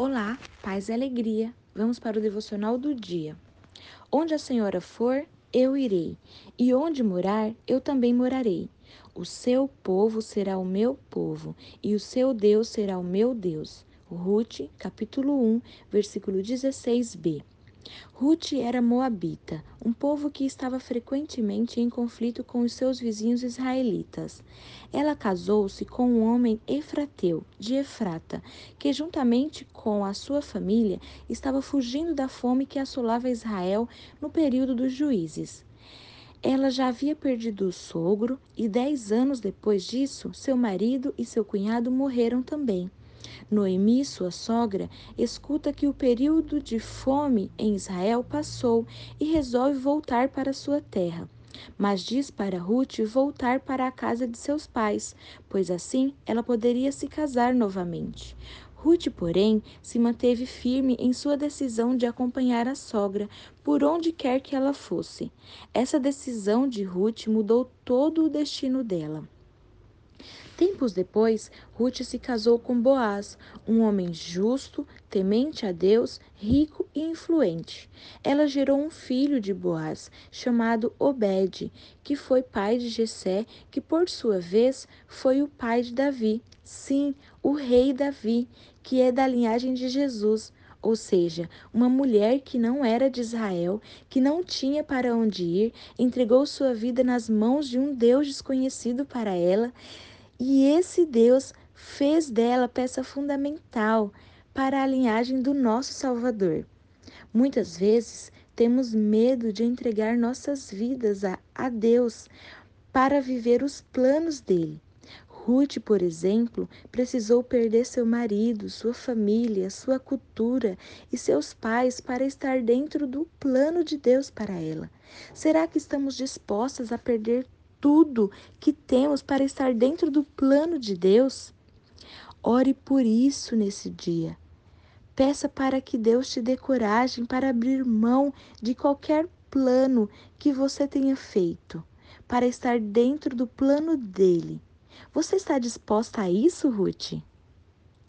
Olá, paz e alegria. Vamos para o devocional do dia. Onde a senhora for, eu irei, e onde morar, eu também morarei. O seu povo será o meu povo, e o seu Deus será o meu Deus. Ruth, capítulo 1, versículo 16b. Ruth era moabita, um povo que estava frequentemente em conflito com os seus vizinhos israelitas. Ela casou-se com um homem efrateu, de Efrata, que juntamente com a sua família estava fugindo da fome que assolava Israel no período dos juízes. Ela já havia perdido o sogro e dez anos depois disso, seu marido e seu cunhado morreram também. Noemi, sua sogra, escuta que o período de fome em Israel passou e resolve voltar para sua terra. Mas diz para Ruth voltar para a casa de seus pais, pois assim ela poderia se casar novamente. Ruth, porém, se manteve firme em sua decisão de acompanhar a sogra por onde quer que ela fosse. Essa decisão de Ruth mudou todo o destino dela. Tempos depois, Ruth se casou com Boaz, um homem justo, temente a Deus, rico e influente. Ela gerou um filho de Boaz, chamado Obed, que foi pai de Jessé, que por sua vez foi o pai de Davi. Sim, o rei Davi, que é da linhagem de Jesus ou seja, uma mulher que não era de Israel, que não tinha para onde ir, entregou sua vida nas mãos de um Deus desconhecido para ela e esse Deus fez dela peça fundamental para a linhagem do nosso Salvador. Muitas vezes temos medo de entregar nossas vidas a, a Deus para viver os planos dele. Ruth, por exemplo, precisou perder seu marido, sua família, sua cultura e seus pais para estar dentro do plano de Deus para ela. Será que estamos dispostas a perder tudo que temos para estar dentro do plano de Deus? Ore por isso nesse dia. Peça para que Deus te dê coragem para abrir mão de qualquer plano que você tenha feito, para estar dentro do plano dele. Você está disposta a isso, Ruth?